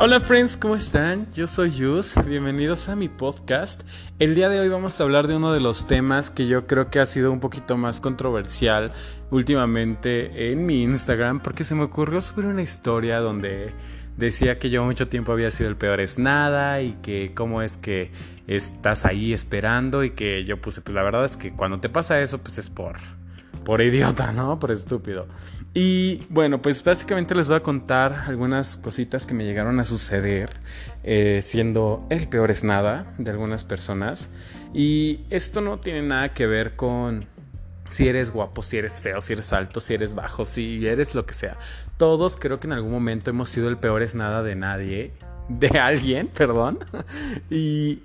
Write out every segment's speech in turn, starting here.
Hola friends, ¿cómo están? Yo soy Yus, bienvenidos a mi podcast. El día de hoy vamos a hablar de uno de los temas que yo creo que ha sido un poquito más controversial últimamente en mi Instagram porque se me ocurrió subir una historia donde decía que yo mucho tiempo había sido el peor es nada y que cómo es que estás ahí esperando y que yo puse, pues la verdad es que cuando te pasa eso pues es por por idiota, ¿no? Por estúpido. Y bueno, pues básicamente les voy a contar algunas cositas que me llegaron a suceder eh, siendo el peor es nada de algunas personas. Y esto no tiene nada que ver con si eres guapo, si eres feo, si eres alto, si eres bajo, si eres lo que sea. Todos creo que en algún momento hemos sido el peor es nada de nadie, de alguien, perdón. Y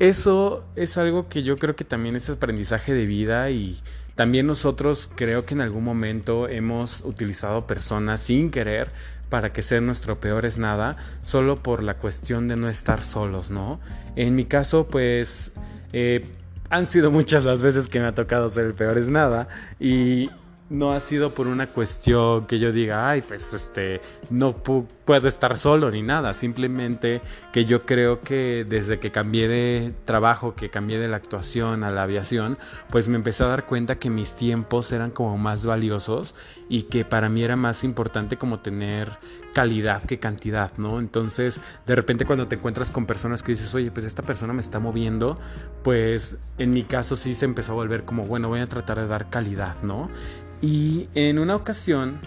eso es algo que yo creo que también es aprendizaje de vida y también nosotros creo que en algún momento hemos utilizado personas sin querer para que ser nuestro peor es nada, solo por la cuestión de no estar solos, ¿no? En mi caso, pues eh, han sido muchas las veces que me ha tocado ser el peor es nada y no ha sido por una cuestión que yo diga, ay, pues este, no puedo estar solo ni nada. Simplemente que yo creo que desde que cambié de trabajo, que cambié de la actuación a la aviación, pues me empecé a dar cuenta que mis tiempos eran como más valiosos y que para mí era más importante como tener calidad que cantidad, ¿no? Entonces, de repente cuando te encuentras con personas que dices, oye, pues esta persona me está moviendo, pues en mi caso sí se empezó a volver como, bueno, voy a tratar de dar calidad, ¿no? Y en una ocasión,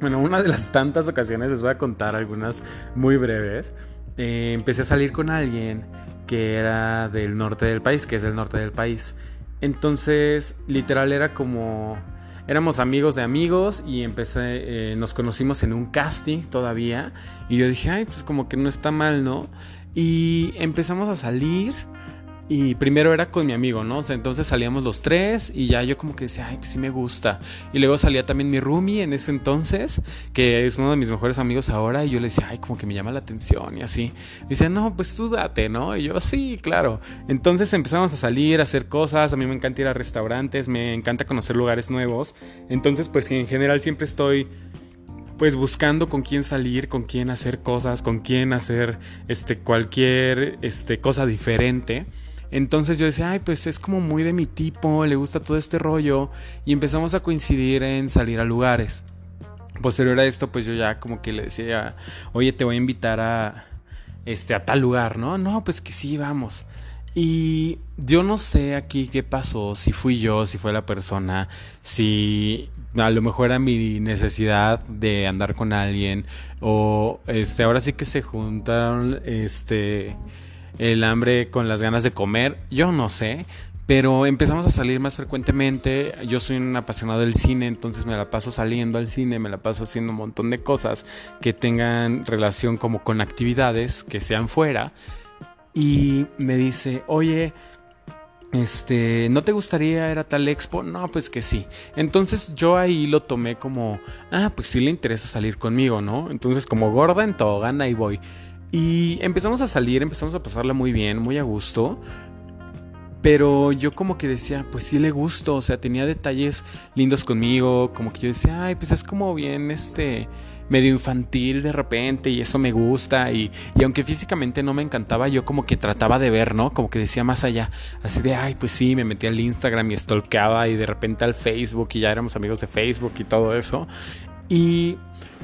bueno, una de las tantas ocasiones, les voy a contar algunas muy breves. Eh, empecé a salir con alguien que era del norte del país, que es del norte del país. Entonces, literal era como éramos amigos de amigos y empecé, eh, nos conocimos en un casting todavía y yo dije, ay, pues como que no está mal, ¿no? Y empezamos a salir y primero era con mi amigo, ¿no? entonces salíamos los tres y ya yo como que decía, ay, pues sí me gusta. Y luego salía también mi roomie en ese entonces, que es uno de mis mejores amigos ahora, y yo le decía, ay, como que me llama la atención y así. dice, no, pues tú date, ¿no? Y yo, sí, claro. Entonces empezamos a salir, a hacer cosas, a mí me encanta ir a restaurantes, me encanta conocer lugares nuevos. Entonces, pues en general siempre estoy pues buscando con quién salir, con quién hacer cosas, con quién hacer este cualquier este cosa diferente. Entonces yo decía, ay, pues es como muy de mi tipo, le gusta todo este rollo. Y empezamos a coincidir en salir a lugares. Posterior a esto, pues yo ya como que le decía, oye, te voy a invitar a, este, a tal lugar, ¿no? No, pues que sí, vamos. Y yo no sé aquí qué pasó, si fui yo, si fue la persona, si a lo mejor era mi necesidad de andar con alguien o este ahora sí que se juntaron este el hambre con las ganas de comer, yo no sé, pero empezamos a salir más frecuentemente. Yo soy un apasionado del cine, entonces me la paso saliendo al cine, me la paso haciendo un montón de cosas que tengan relación como con actividades que sean fuera. Y me dice, oye, este, ¿no te gustaría ir a tal expo? No, pues que sí. Entonces yo ahí lo tomé como, ah, pues sí le interesa salir conmigo, ¿no? Entonces como gorda en gana y voy. Y empezamos a salir, empezamos a pasarla muy bien, muy a gusto. Pero yo como que decía, pues sí le gusto, o sea, tenía detalles lindos conmigo, como que yo decía, ay, pues es como bien este medio infantil de repente y eso me gusta y, y, aunque físicamente no me encantaba yo como que trataba de ver, ¿no? Como que decía más allá, así de, ay, pues sí, me metí al Instagram y stalkeaba y de repente al Facebook y ya éramos amigos de Facebook y todo eso y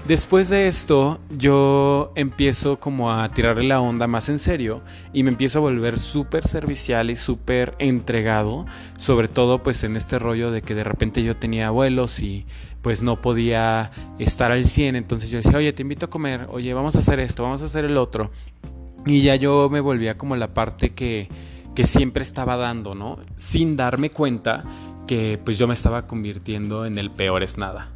Después de esto, yo empiezo como a tirarle la onda más en serio y me empiezo a volver súper servicial y súper entregado, sobre todo pues en este rollo de que de repente yo tenía abuelos y pues no podía estar al 100, entonces yo decía, oye, te invito a comer, oye, vamos a hacer esto, vamos a hacer el otro. Y ya yo me volvía como la parte que, que siempre estaba dando, ¿no? Sin darme cuenta que pues yo me estaba convirtiendo en el peor es nada.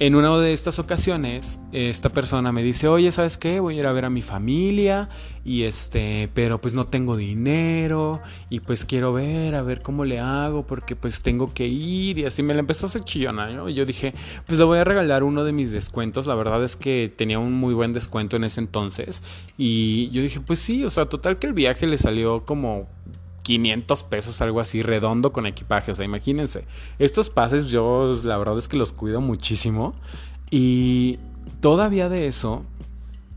En una de estas ocasiones, esta persona me dice, oye, ¿sabes qué? Voy a ir a ver a mi familia y este, pero pues no tengo dinero y pues quiero ver, a ver cómo le hago porque pues tengo que ir y así me la empezó a hacer chillona, ¿no? Y yo dije, pues le voy a regalar uno de mis descuentos, la verdad es que tenía un muy buen descuento en ese entonces y yo dije, pues sí, o sea, total que el viaje le salió como 500 pesos, algo así, redondo con equipaje. O sea, imagínense. Estos pases yo la verdad es que los cuido muchísimo. Y todavía de eso,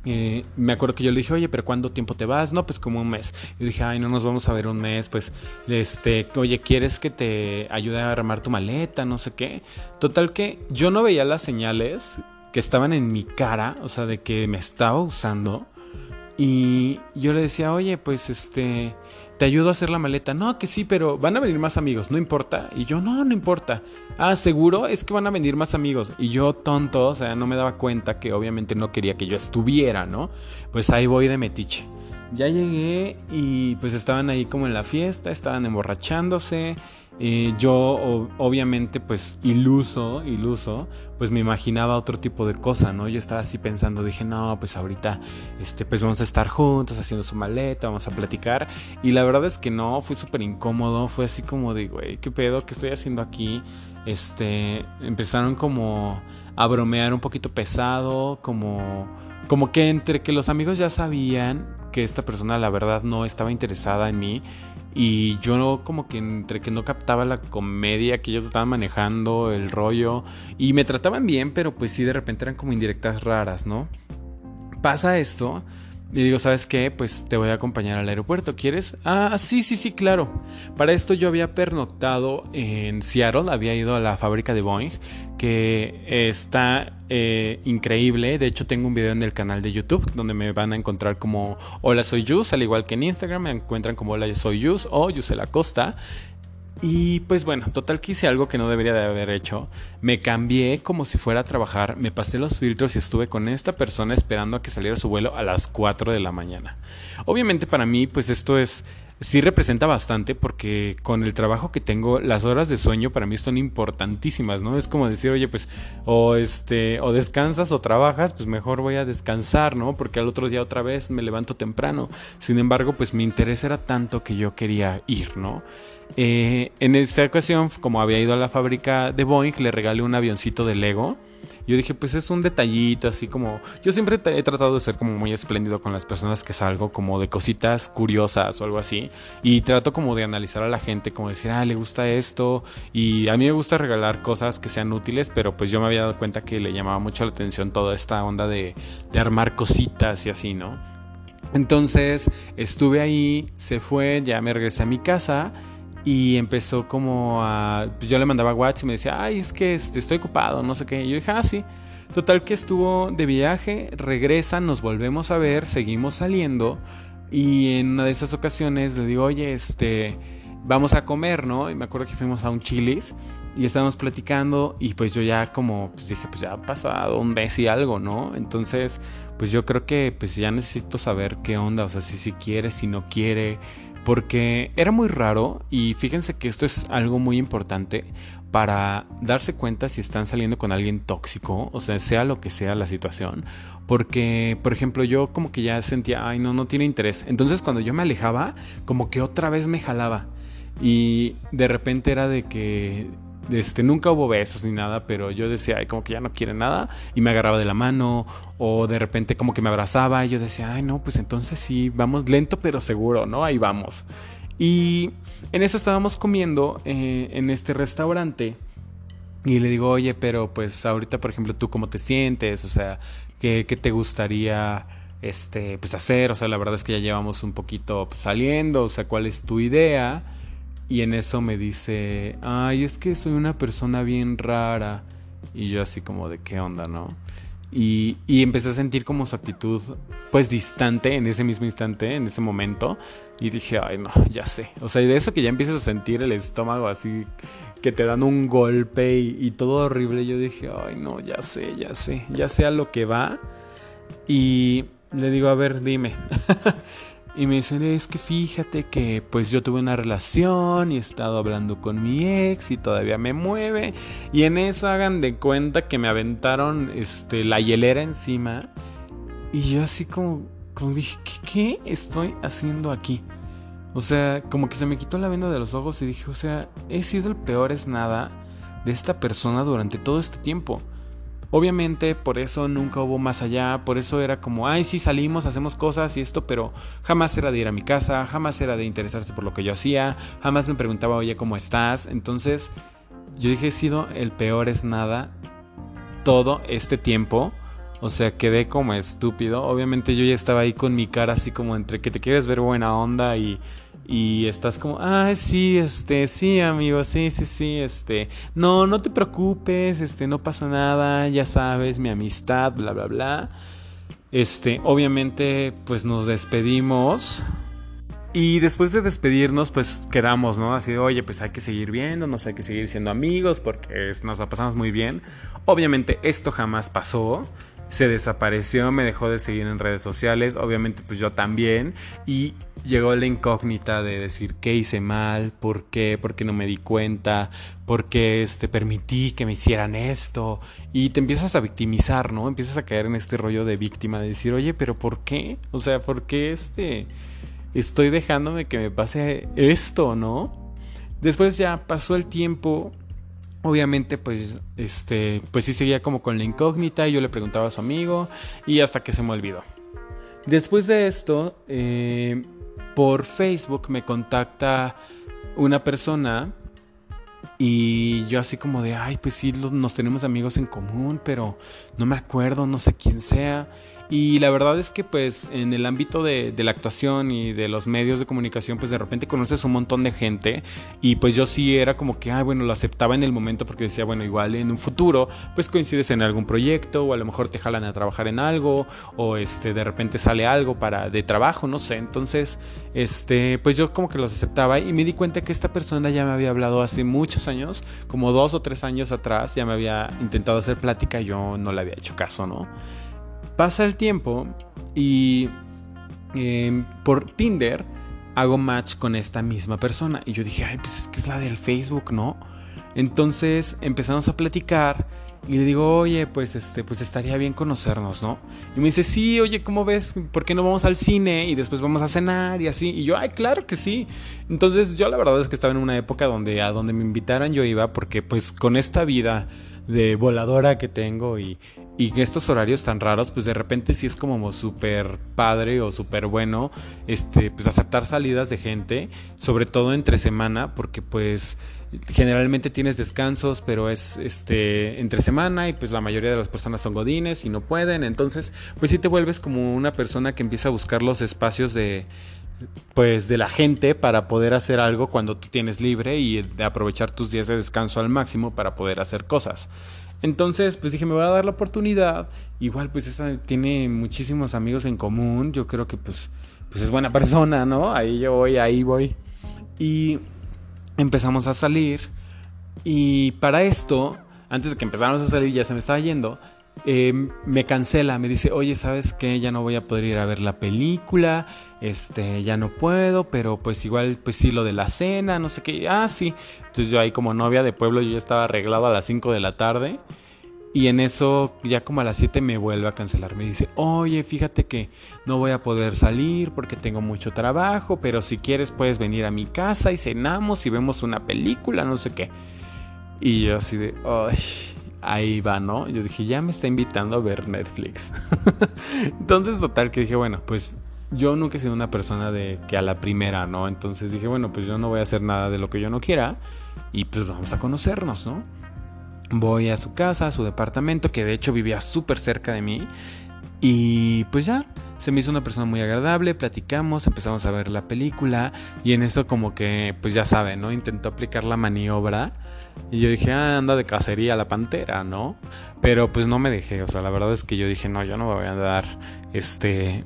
eh, me acuerdo que yo le dije, oye, pero ¿cuánto tiempo te vas? No, pues como un mes. Y dije, ay, no nos vamos a ver un mes, pues, este, oye, ¿quieres que te ayude a armar tu maleta? No sé qué. Total que yo no veía las señales que estaban en mi cara, o sea, de que me estaba usando. Y yo le decía, oye, pues este, te ayudo a hacer la maleta. No, que sí, pero van a venir más amigos, no importa. Y yo, no, no importa. Ah, seguro es que van a venir más amigos. Y yo, tonto, o sea, no me daba cuenta que obviamente no quería que yo estuviera, ¿no? Pues ahí voy de metiche. Ya llegué y pues estaban ahí como en la fiesta, estaban emborrachándose. Yo obviamente pues iluso, iluso, pues me imaginaba otro tipo de cosa, ¿no? Yo estaba así pensando, dije, no, pues ahorita, este, pues vamos a estar juntos haciendo su maleta, vamos a platicar. Y la verdad es que no, fue súper incómodo, fue así como de, güey, ¿qué pedo? ¿Qué estoy haciendo aquí? Este, empezaron como a bromear un poquito pesado, como, como que entre que los amigos ya sabían que esta persona la verdad no estaba interesada en mí y yo como que entre que no captaba la comedia que ellos estaban manejando, el rollo y me trataban bien, pero pues sí de repente eran como indirectas raras, ¿no? Pasa esto y digo, ¿sabes qué? Pues te voy a acompañar al aeropuerto. ¿Quieres? Ah, sí, sí, sí, claro. Para esto yo había pernoctado en Seattle, había ido a la fábrica de Boeing, que está eh, increíble. De hecho, tengo un video en el canal de YouTube donde me van a encontrar como Hola Soy Yus, al igual que en Instagram me encuentran como Hola Soy Yus o Yusela Costa. Y pues bueno, total que hice algo que no debería de haber hecho. Me cambié como si fuera a trabajar, me pasé los filtros y estuve con esta persona esperando a que saliera su vuelo a las 4 de la mañana. Obviamente para mí pues esto es sí representa bastante porque con el trabajo que tengo, las horas de sueño para mí son importantísimas, ¿no? Es como decir, oye, pues o este o descansas o trabajas, pues mejor voy a descansar, ¿no? Porque al otro día otra vez me levanto temprano. Sin embargo, pues mi interés era tanto que yo quería ir, ¿no? Eh, en esta ocasión, como había ido a la fábrica de Boeing, le regalé un avioncito de Lego. Yo dije, pues es un detallito, así como. Yo siempre he tratado de ser como muy espléndido con las personas que salgo, como de cositas curiosas o algo así. Y trato como de analizar a la gente, como decir, ah, le gusta esto. Y a mí me gusta regalar cosas que sean útiles, pero pues yo me había dado cuenta que le llamaba mucho la atención toda esta onda de, de armar cositas y así, ¿no? Entonces estuve ahí, se fue, ya me regresé a mi casa. Y empezó como a. Pues yo le mandaba WhatsApp y me decía, ay, es que este, estoy ocupado, no sé qué. Y yo dije, ah, sí. Total que estuvo de viaje, regresa, nos volvemos a ver, seguimos saliendo. Y en una de esas ocasiones le digo, oye, este, vamos a comer, ¿no? Y me acuerdo que fuimos a un chilis y estábamos platicando y pues yo ya como, pues dije, pues ya ha pasado un mes y algo, ¿no? Entonces, pues yo creo que pues ya necesito saber qué onda, o sea, si, si quiere, si no quiere porque era muy raro y fíjense que esto es algo muy importante para darse cuenta si están saliendo con alguien tóxico, o sea, sea lo que sea la situación, porque, por ejemplo, yo como que ya sentía, ay, no, no tiene interés. Entonces cuando yo me alejaba, como que otra vez me jalaba. Y de repente era de que este, nunca hubo besos ni nada, pero yo decía, ay, como que ya no quiere nada, y me agarraba de la mano, o de repente como que me abrazaba, y yo decía, ay, no, pues entonces sí, vamos lento pero seguro, ¿no? Ahí vamos. Y en eso estábamos comiendo eh, en este restaurante, y le digo, oye, pero pues ahorita, por ejemplo, ¿tú cómo te sientes? O sea, ¿qué, te gustaría este, pues hacer? O sea, la verdad es que ya llevamos un poquito pues, saliendo, o sea, ¿cuál es tu idea? Y en eso me dice, ay, es que soy una persona bien rara. Y yo así como de qué onda, ¿no? Y, y, empecé a sentir como su actitud pues distante en ese mismo instante, en ese momento. Y dije, ay no, ya sé. O sea, y de eso que ya empiezas a sentir el estómago así, que te dan un golpe y, y todo horrible, yo dije, ay no, ya sé, ya sé, ya sé a lo que va. Y le digo, a ver, dime. Y me dicen, es que fíjate que pues yo tuve una relación y he estado hablando con mi ex y todavía me mueve. Y en eso hagan de cuenta que me aventaron este, la hielera encima. Y yo así como, como dije, ¿qué, ¿qué estoy haciendo aquí? O sea, como que se me quitó la venda de los ojos y dije, o sea, he sido el peor es nada de esta persona durante todo este tiempo. Obviamente por eso nunca hubo más allá, por eso era como, ay, sí salimos, hacemos cosas y esto, pero jamás era de ir a mi casa, jamás era de interesarse por lo que yo hacía, jamás me preguntaba, oye, ¿cómo estás? Entonces yo dije, he sido el peor es nada todo este tiempo O sea, quedé como estúpido. Obviamente yo ya estaba ahí con mi cara así como entre que te quieres ver buena onda y, y estás como, ah, sí, este, sí, amigo, sí, sí, sí, este, no, no te preocupes, este, no pasa nada, ya sabes, mi amistad, bla, bla, bla. Este, obviamente, pues nos despedimos. Y después de despedirnos, pues quedamos, ¿no? Así de, oye, pues hay que seguir viéndonos, hay que seguir siendo amigos porque nos la pasamos muy bien. Obviamente esto jamás pasó se desapareció, me dejó de seguir en redes sociales, obviamente pues yo también, y llegó la incógnita de decir qué hice mal, por qué, por qué no me di cuenta, por qué este, permití que me hicieran esto, y te empiezas a victimizar, ¿no? Empiezas a caer en este rollo de víctima, de decir, oye, pero ¿por qué? O sea, ¿por qué este, estoy dejándome que me pase esto, ¿no? Después ya pasó el tiempo Obviamente, pues, este, pues sí seguía como con la incógnita y yo le preguntaba a su amigo y hasta que se me olvidó. Después de esto, eh, por Facebook me contacta una persona y yo así como de, ay, pues sí, nos tenemos amigos en común, pero no me acuerdo, no sé quién sea. Y la verdad es que pues en el ámbito de, la actuación y de los medios de comunicación pues de repente conoces un montón de gente y pues yo sí era como que, ah, bueno, lo aceptaba en el momento porque decía, bueno, igual en un futuro pues coincides en algún proyecto o a lo mejor te jalan a trabajar en algo o este de repente sale algo para de trabajo, no sé. Entonces, este, pues yo como que los aceptaba y me di cuenta que esta persona ya me había hablado hace muchos años, como dos o tres años atrás, ya me había intentado hacer plática y yo no le había hecho caso, ¿no? Pasa el tiempo y em, por Tinder hago match con esta misma persona. Y yo dije, ay, pues es que es la del Facebook, ¿no? Entonces empezamos a platicar y le digo, oye, pues este, pues estaría bien conocernos, ¿no? Y me dice, sí, oye, ¿cómo ves? ¿Por qué no vamos al cine y después vamos a cenar y así? Y yo, ay, claro que sí. Entonces yo la verdad es que estaba en una época donde a donde me invitaran yo iba porque pues con esta vida de voladora que tengo y, y estos horarios tan raros, pues de repente sí es como súper padre o súper bueno, este, pues aceptar salidas de gente, sobre todo entre semana, porque pues generalmente tienes descansos, pero es este entre semana y pues la mayoría de las personas son godines y no pueden, entonces pues sí te vuelves como una persona que empieza a buscar los espacios de pues de la gente para poder hacer algo cuando tú tienes libre y de aprovechar tus días de descanso al máximo para poder hacer cosas. Entonces, pues dije, me voy a dar la oportunidad. Igual, pues esa tiene muchísimos amigos en común. Yo creo que pues, pues es buena persona, ¿no? Ahí yo voy, ahí voy. Y empezamos a salir. Y para esto, antes de que empezáramos a salir, ya se me estaba yendo. Em, me cancela, me dice, oye, ¿sabes qué? Ya no voy a poder ir a ver la película, este, ya no puedo, pero pues igual, pues sí, lo de la cena, no sé qué, ah, sí. Entonces yo ahí como novia de pueblo, yo ya estaba arreglado a las 5 de la tarde. Y en eso, ya como a las 7 me vuelve a cancelar. Me dice, oye, fíjate que no voy a poder salir porque tengo mucho trabajo, pero si quieres puedes venir a mi casa y cenamos y vemos una película, no sé qué. Y yo así de, ay, ahí va, ¿no? Yo dije, ya me está invitando a ver Netflix. Entonces, total, que dije, bueno, pues yo nunca he sido una persona de que a la primera, ¿no? Entonces dije, bueno, pues yo no voy a hacer nada de lo que yo no quiera y pues vamos a conocernos, ¿no? Voy a su casa, a su departamento, que de hecho vivía súper cerca de mí. Y pues ya, se me hizo una persona muy agradable, platicamos, empezamos a ver la película y en eso como que, pues ya saben, ¿no? Intentó aplicar la maniobra y yo dije, ah, anda de cacería la pantera, ¿no? Pero pues no me dejé, o sea, la verdad es que yo dije, no, yo no me voy a dar, este,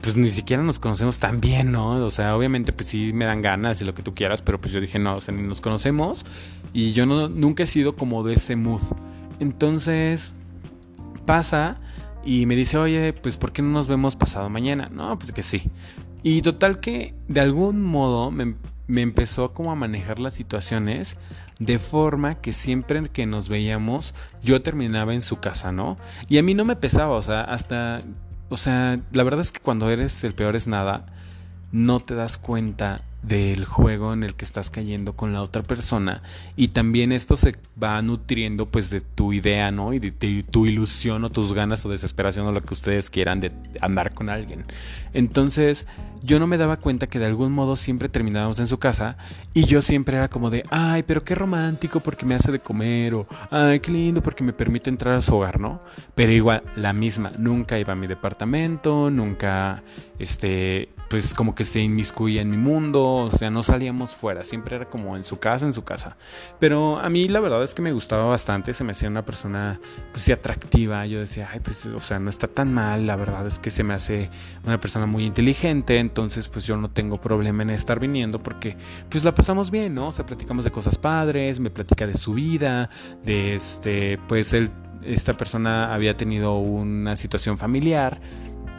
pues ni siquiera nos conocemos tan bien, ¿no? O sea, obviamente pues sí me dan ganas y lo que tú quieras, pero pues yo dije, no, o sea, ni nos conocemos y yo nunca he sido como de ese mood. Entonces pasa y me dice, oye, pues ¿por qué no nos vemos pasado mañana? No, pues que sí. Y total que de algún modo me, me empezó como a manejar las situaciones de forma que siempre que nos veíamos yo terminaba en su casa, ¿no? Y a mí no me pesaba, o sea, hasta, o sea, la verdad es que cuando eres el peor es nada, no te das cuenta del juego en el que estás cayendo con la otra persona y también esto se va nutriendo pues de tu idea, ¿no? Y de, tu ilusión o tus ganas o desesperación o lo que ustedes quieran de andar con alguien. Entonces yo no me daba cuenta que de algún modo siempre terminábamos en su casa y yo siempre era como de, ay, pero qué romántico porque me hace de comer o, ay, qué lindo porque me permite entrar a su hogar, ¿no? Pero igual, la misma, nunca iba a mi departamento, nunca, este, pues como que se inmiscuía en mi mundo, o sea, no salíamos fuera, siempre era como en su casa, en su casa. Pero a mí la verdad es que me gustaba bastante, se me hacía una persona pues sí atractiva, yo decía, ay, pues o sea, no está tan mal, la verdad es que se me hace una persona muy inteligente, entonces pues yo no tengo problema en estar viniendo porque pues la pasamos bien, ¿no? O sea, platicamos de cosas padres, me platica de su vida, de este, pues él, esta persona había tenido una situación familiar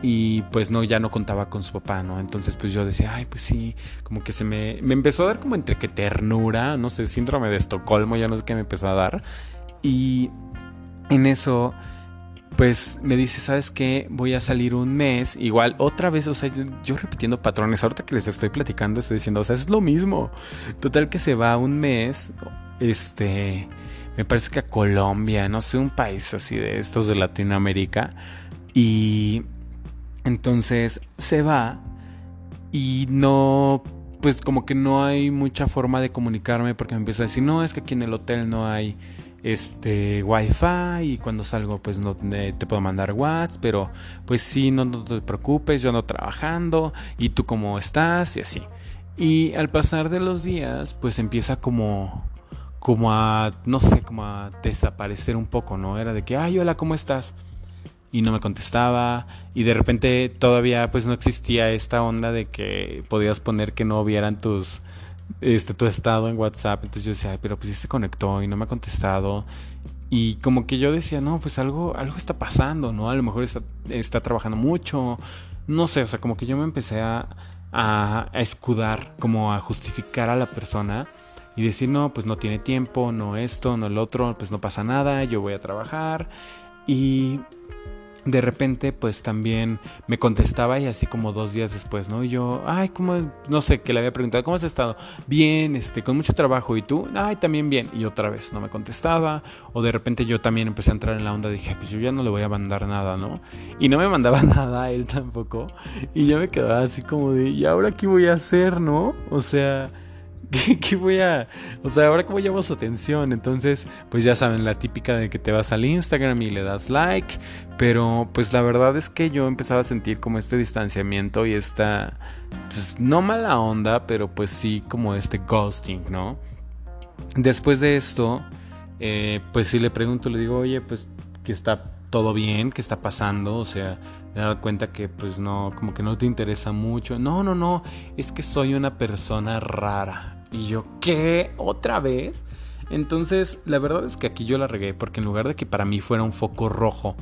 y pues no, ya no contaba con su papá, ¿no? Entonces pues yo decía, ay, pues sí, como que se me, me empezó a dar como entre que ternura, no sé, síndrome de Estocolmo, ya no sé qué me empezó a dar. Y en eso, pues me dice, ¿sabes qué? Voy a salir un mes, igual otra vez, o sea, yo, repitiendo patrones, ahorita que les estoy platicando, estoy diciendo, o sea, es lo mismo. Total que se va un mes, este, me parece que a Colombia, no sé, un país así de estos de Latinoamérica. Y entonces se va y no, pues como que no hay mucha forma de comunicarme porque me empieza a decir, no, es que aquí en el hotel no hay este wifi y cuando salgo pues no te puedo mandar WhatsApp, pero pues sí, no, no te preocupes, yo ando trabajando y tú cómo estás y así. Y al pasar de los días pues empieza como como a no sé, como a desaparecer un poco, ¿no? Era de que, "Ay, hola, ¿cómo estás?" y no me contestaba y de repente todavía pues no existía esta onda de que podías poner que no vieran tus este tu estado en WhatsApp entonces yo decía pero pues sí se conectó y no me ha contestado y como que yo decía no pues algo algo está pasando no a lo mejor está, está trabajando mucho no sé o sea como que yo me empecé a, a, a escudar como a justificar a la persona y decir no pues no tiene tiempo no esto no el otro pues no pasa nada yo voy a trabajar y de repente pues también me contestaba y así como dos días después, ¿no? Y yo, ay, ¿cómo? No sé, que le había preguntado, ¿cómo has estado? Bien, este, con mucho trabajo. ¿Y tú? Ay, también bien. Y otra vez no me contestaba. O de repente yo también empecé a entrar en la onda, dije, pues yo ya no le voy a mandar nada, ¿no? Y no me mandaba nada a él tampoco. Y yo me quedaba así como de, ¿y ahora qué voy a hacer, no? O sea... ¿Qué, voy a.? O sea, ahora cómo llamo su atención. Entonces, pues ya saben, la típica de que te vas al Instagram y le das like. Pero, pues la verdad es que yo empezaba a sentir como este distanciamiento y esta. Pues no mala onda, pero pues sí como este ghosting, ¿no? Después de esto, eh, pues sí le pregunto, le digo, oye, pues que está todo bien, ¿qué está pasando? O sea, me dado cuenta que pues no, como que no te interesa mucho. No, no, no, es que soy una persona rara. Y yo, ¿qué? ¿Otra vez? Entonces, la verdad es que aquí yo la regué porque en lugar de que para mí fuera un foco rojo,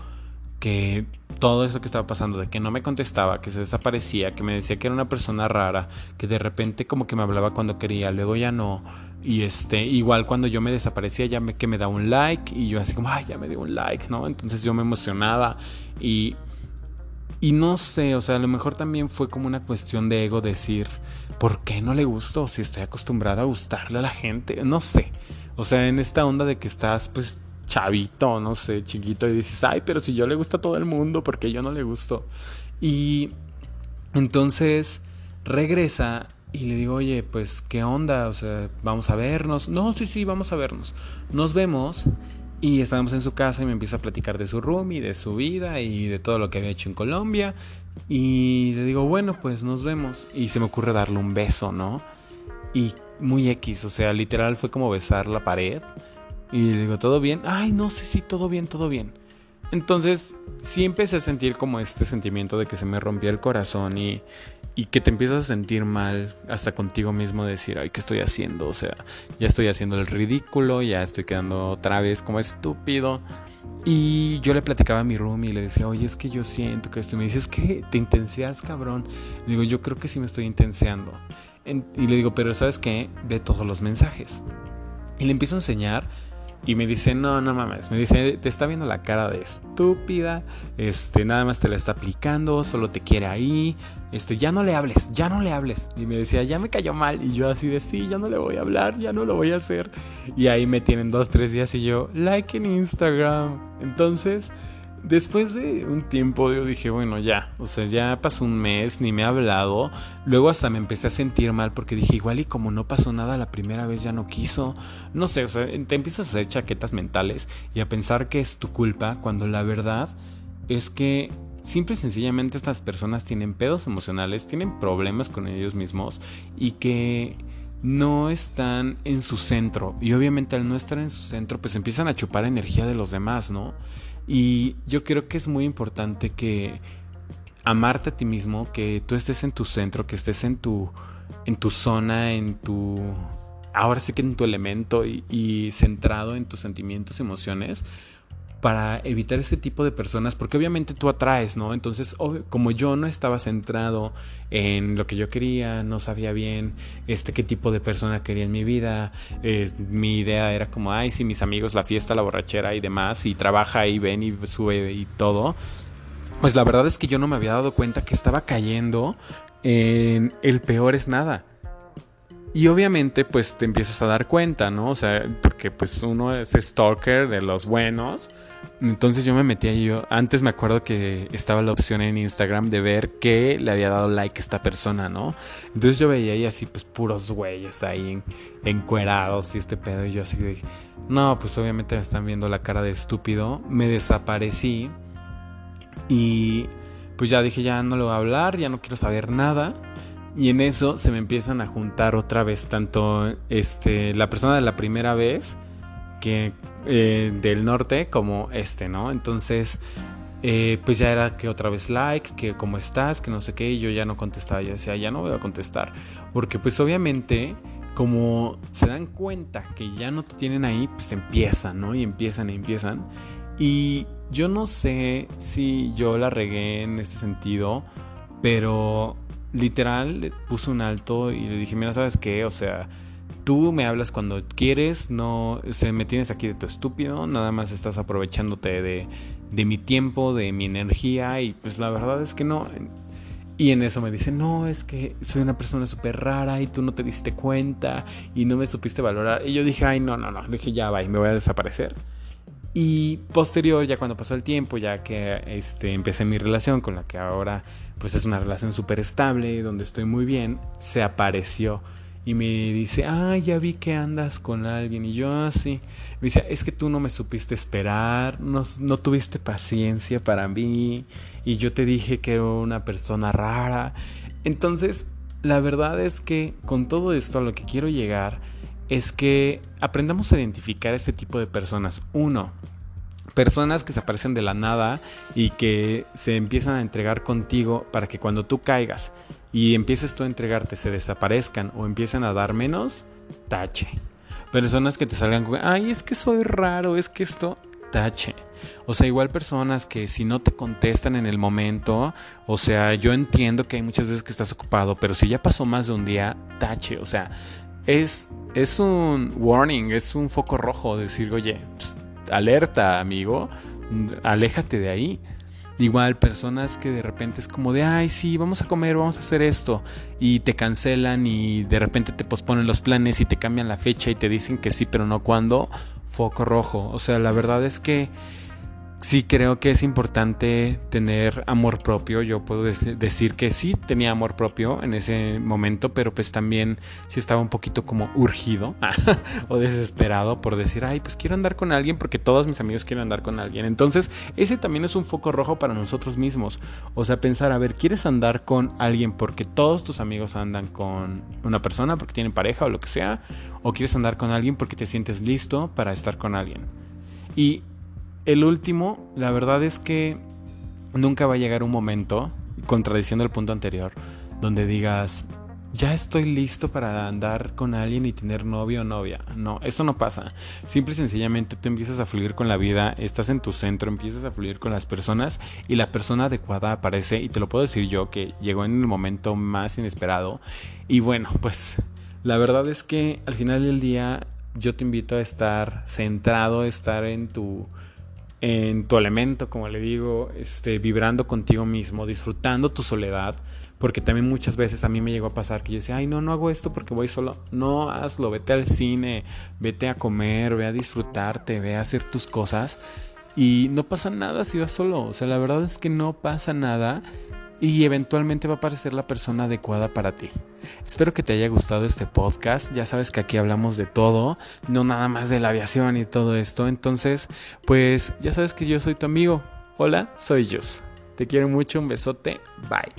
que todo eso que estaba pasando, de que no me contestaba, que se desaparecía, que me decía que era una persona rara, que de repente como que me hablaba cuando quería, luego ya no. Y este, igual cuando yo me desaparecía, ya me que me da un like y yo así como, ay, ya me dio un like, ¿no? Entonces yo me emocionaba y y no sé, o sea, a lo mejor también fue como una cuestión de ego decir, ¿por qué no le gusto? Si estoy acostumbrada a gustarle a la gente, no sé. O sea, en esta onda de que estás pues chavito, no sé, chiquito y dices, ay, pero si yo le gusto a todo el mundo, ¿por qué yo no le gusto? Y entonces regresa y le digo, oye, pues, ¿qué onda? O sea, vamos a vernos. No, sí, sí, vamos a vernos. Nos vemos y estábamos en su casa y me empieza a platicar de su room y de su vida y de todo lo que había hecho en Colombia. Y le digo, bueno, pues nos vemos. Y se me ocurre darle un beso, ¿no? Y muy X, o sea, literal fue como besar la pared. Y le digo, ¿todo bien? Ay, no sí, sí, todo bien, todo bien. Entonces, sí empecé a sentir como este sentimiento de que se me rompía el corazón y, y que te empiezas a sentir mal hasta contigo mismo, decir, ay, ¿qué estoy haciendo? O sea, ya estoy haciendo el ridículo, ya estoy quedando otra vez como estúpido. Y yo le platicaba a mi room y le decía, oye, es que yo siento que esto. Y me dice, es que te intenseas, cabrón. Le digo, yo creo que sí me estoy intenseando. y le digo, pero ¿sabes qué? Ve todos los mensajes. Y le empiezo a enseñar Y me dice, no, no mames. Me dice, te está viendo la cara de estúpida. Este, nada más te la está aplicando. Solo te quiere ahí. Este, ya no le hables, ya no le hables. Y me decía, ya me cayó mal. Y yo así de, sí, ya no le voy a hablar, ya no lo voy a hacer. Y ahí me tienen dos, tres días y yo, like en Instagram. Entonces Después de un tiempo yo dije, bueno, ya, o sea, ya pasó un mes, ni me ha hablado. Luego hasta me empecé a sentir mal porque dije, igual y como no pasó nada la primera vez ya no quiso. No sé, o sea, te empiezas a hacer chaquetas mentales y a pensar que es tu culpa cuando la verdad es que simple y sencillamente estas personas tienen pedos emocionales, tienen problemas con ellos mismos y que no están en su centro. Y obviamente al no estar en su centro, pues empiezan a chupar energía de los demás, ¿no? Y yo creo que es muy importante que amarte a ti mismo, que tú estés en tu centro, que estés en tu, en tu zona, en tu... Ahora sí que en tu elemento y, centrado en tus sentimientos, emociones, para evitar este tipo de personas, porque obviamente tú atraes, ¿no? Entonces, como yo no estaba centrado en lo que yo quería, no sabía bien este qué tipo de persona quería en mi vida, mi idea era como, ay, sí, mis amigos, la fiesta, la borrachera y demás, y trabaja y ven y sube y todo. Pues la verdad es que yo no me había dado cuenta que estaba cayendo en el peor es nada. Y obviamente pues te empiezas a dar cuenta, ¿no? O sea, porque pues uno es stalker de los buenos entonces yo me metí ahí. Yo, antes me acuerdo que estaba la opción en Instagram de ver que le había dado like a esta persona, ¿no? Entonces yo veía ahí así, pues puros güeyes ahí encuerados y este pedo. Y yo así de, no, pues obviamente me están viendo la cara de estúpido. Me desaparecí y pues ya dije, ya no lo voy a hablar, ya no quiero saber nada. Y en eso se me empiezan a juntar otra vez tanto este, la persona de la primera vez eh, del norte como este, ¿no? Entonces, eh, pues ya era que otra vez like, que cómo estás, que no sé qué, y yo ya no contestaba, yo decía, ya no voy a contestar, porque pues obviamente como se dan cuenta que ya no te tienen ahí, pues empiezan, ¿no? Y empiezan y empiezan. Y yo no sé si yo la regué en este sentido, pero literal le puse un alto y le dije, mira, ¿sabes qué? O sea, Tú me hablas cuando quieres, no se me tienes aquí de tu estúpido, nada más estás aprovechándote de, de mi tiempo, de mi energía y pues la verdad es que no. Y en eso me dice, no, es que soy una persona súper rara y tú no te diste cuenta y no me supiste valorar. Y yo dije, ay, no, no, no, dije, ya va, me voy a desaparecer. Y posterior, ya cuando pasó el tiempo, ya que este, empecé mi relación con la que ahora pues es una relación súper estable, donde estoy muy bien, se apareció y me dice, ah, ya vi que andas con alguien. Y yo así, ah, me dice, es que tú no me supiste esperar, no, no, tuviste paciencia para mí, y yo te dije que era una persona rara. Entonces, la verdad es que con todo esto a lo que quiero llegar es que aprendamos a identificar este tipo de personas. Uno, personas que se aparecen de la nada y que se empiezan a entregar contigo para que cuando tú caigas y empieces tú a entregarte, se desaparezcan o empiecen a dar menos, tache. Personas que te salgan con, ay, es que soy raro, es que esto, tache. O sea, igual personas que si no te contestan en el momento, o sea, yo entiendo que hay muchas veces que estás ocupado, pero si ya pasó más de un día, tache. O sea, es, es un warning, es un foco rojo decir, oye, pues, alerta, amigo, aléjate de ahí. Igual personas que de repente es como de, ay, sí, vamos a comer, vamos a hacer esto. Y te cancelan y de repente te posponen los planes y te cambian la fecha y te dicen que sí, pero no cuando. Foco rojo. O sea, la verdad es que sí creo que es importante tener amor propio. Yo puedo decir que sí tenía amor propio en ese momento, pero pues también sí estaba un poquito como urgido o desesperado por decir, ay, pues quiero andar con alguien porque todos mis amigos quieren andar con alguien. Entonces, ese también es un foco rojo para nosotros mismos. O sea, pensar, a ver, ¿quieres andar con alguien porque todos tus amigos andan con una persona, porque tienen pareja o lo que sea? ¿O quieres andar con alguien porque te sientes listo para estar con alguien? Y el último, la verdad es que nunca va a llegar un momento, contradiciendo el punto anterior, donde digas, ya estoy listo para andar con alguien y tener novio o novia. No, eso no pasa. Simple y sencillamente tú empiezas a fluir con la vida, estás en tu centro, empiezas a fluir con las personas y la persona adecuada aparece y te lo puedo decir yo que llegó en el momento más inesperado. Y bueno, pues la verdad es que al final del día yo te invito a estar centrado, estar en tu en tu elemento, como le digo, este, vibrando contigo mismo, disfrutando tu soledad, porque también muchas veces a mí me llegó a pasar que yo decía, ay, no, no hago esto porque voy solo. No, hazlo, vete al cine, vete a comer, ve a disfrutarte, ve a hacer tus cosas. Y no pasa nada si vas solo. O sea, la verdad es que no pasa nada y eventualmente va a aparecer la persona adecuada para ti. Espero que te haya gustado este podcast. Ya sabes que aquí hablamos de todo, no nada más de la aviación y todo esto. Entonces, pues ya sabes que yo soy tu amigo. Hola, soy Jus. Te quiero mucho, un besote. Bye.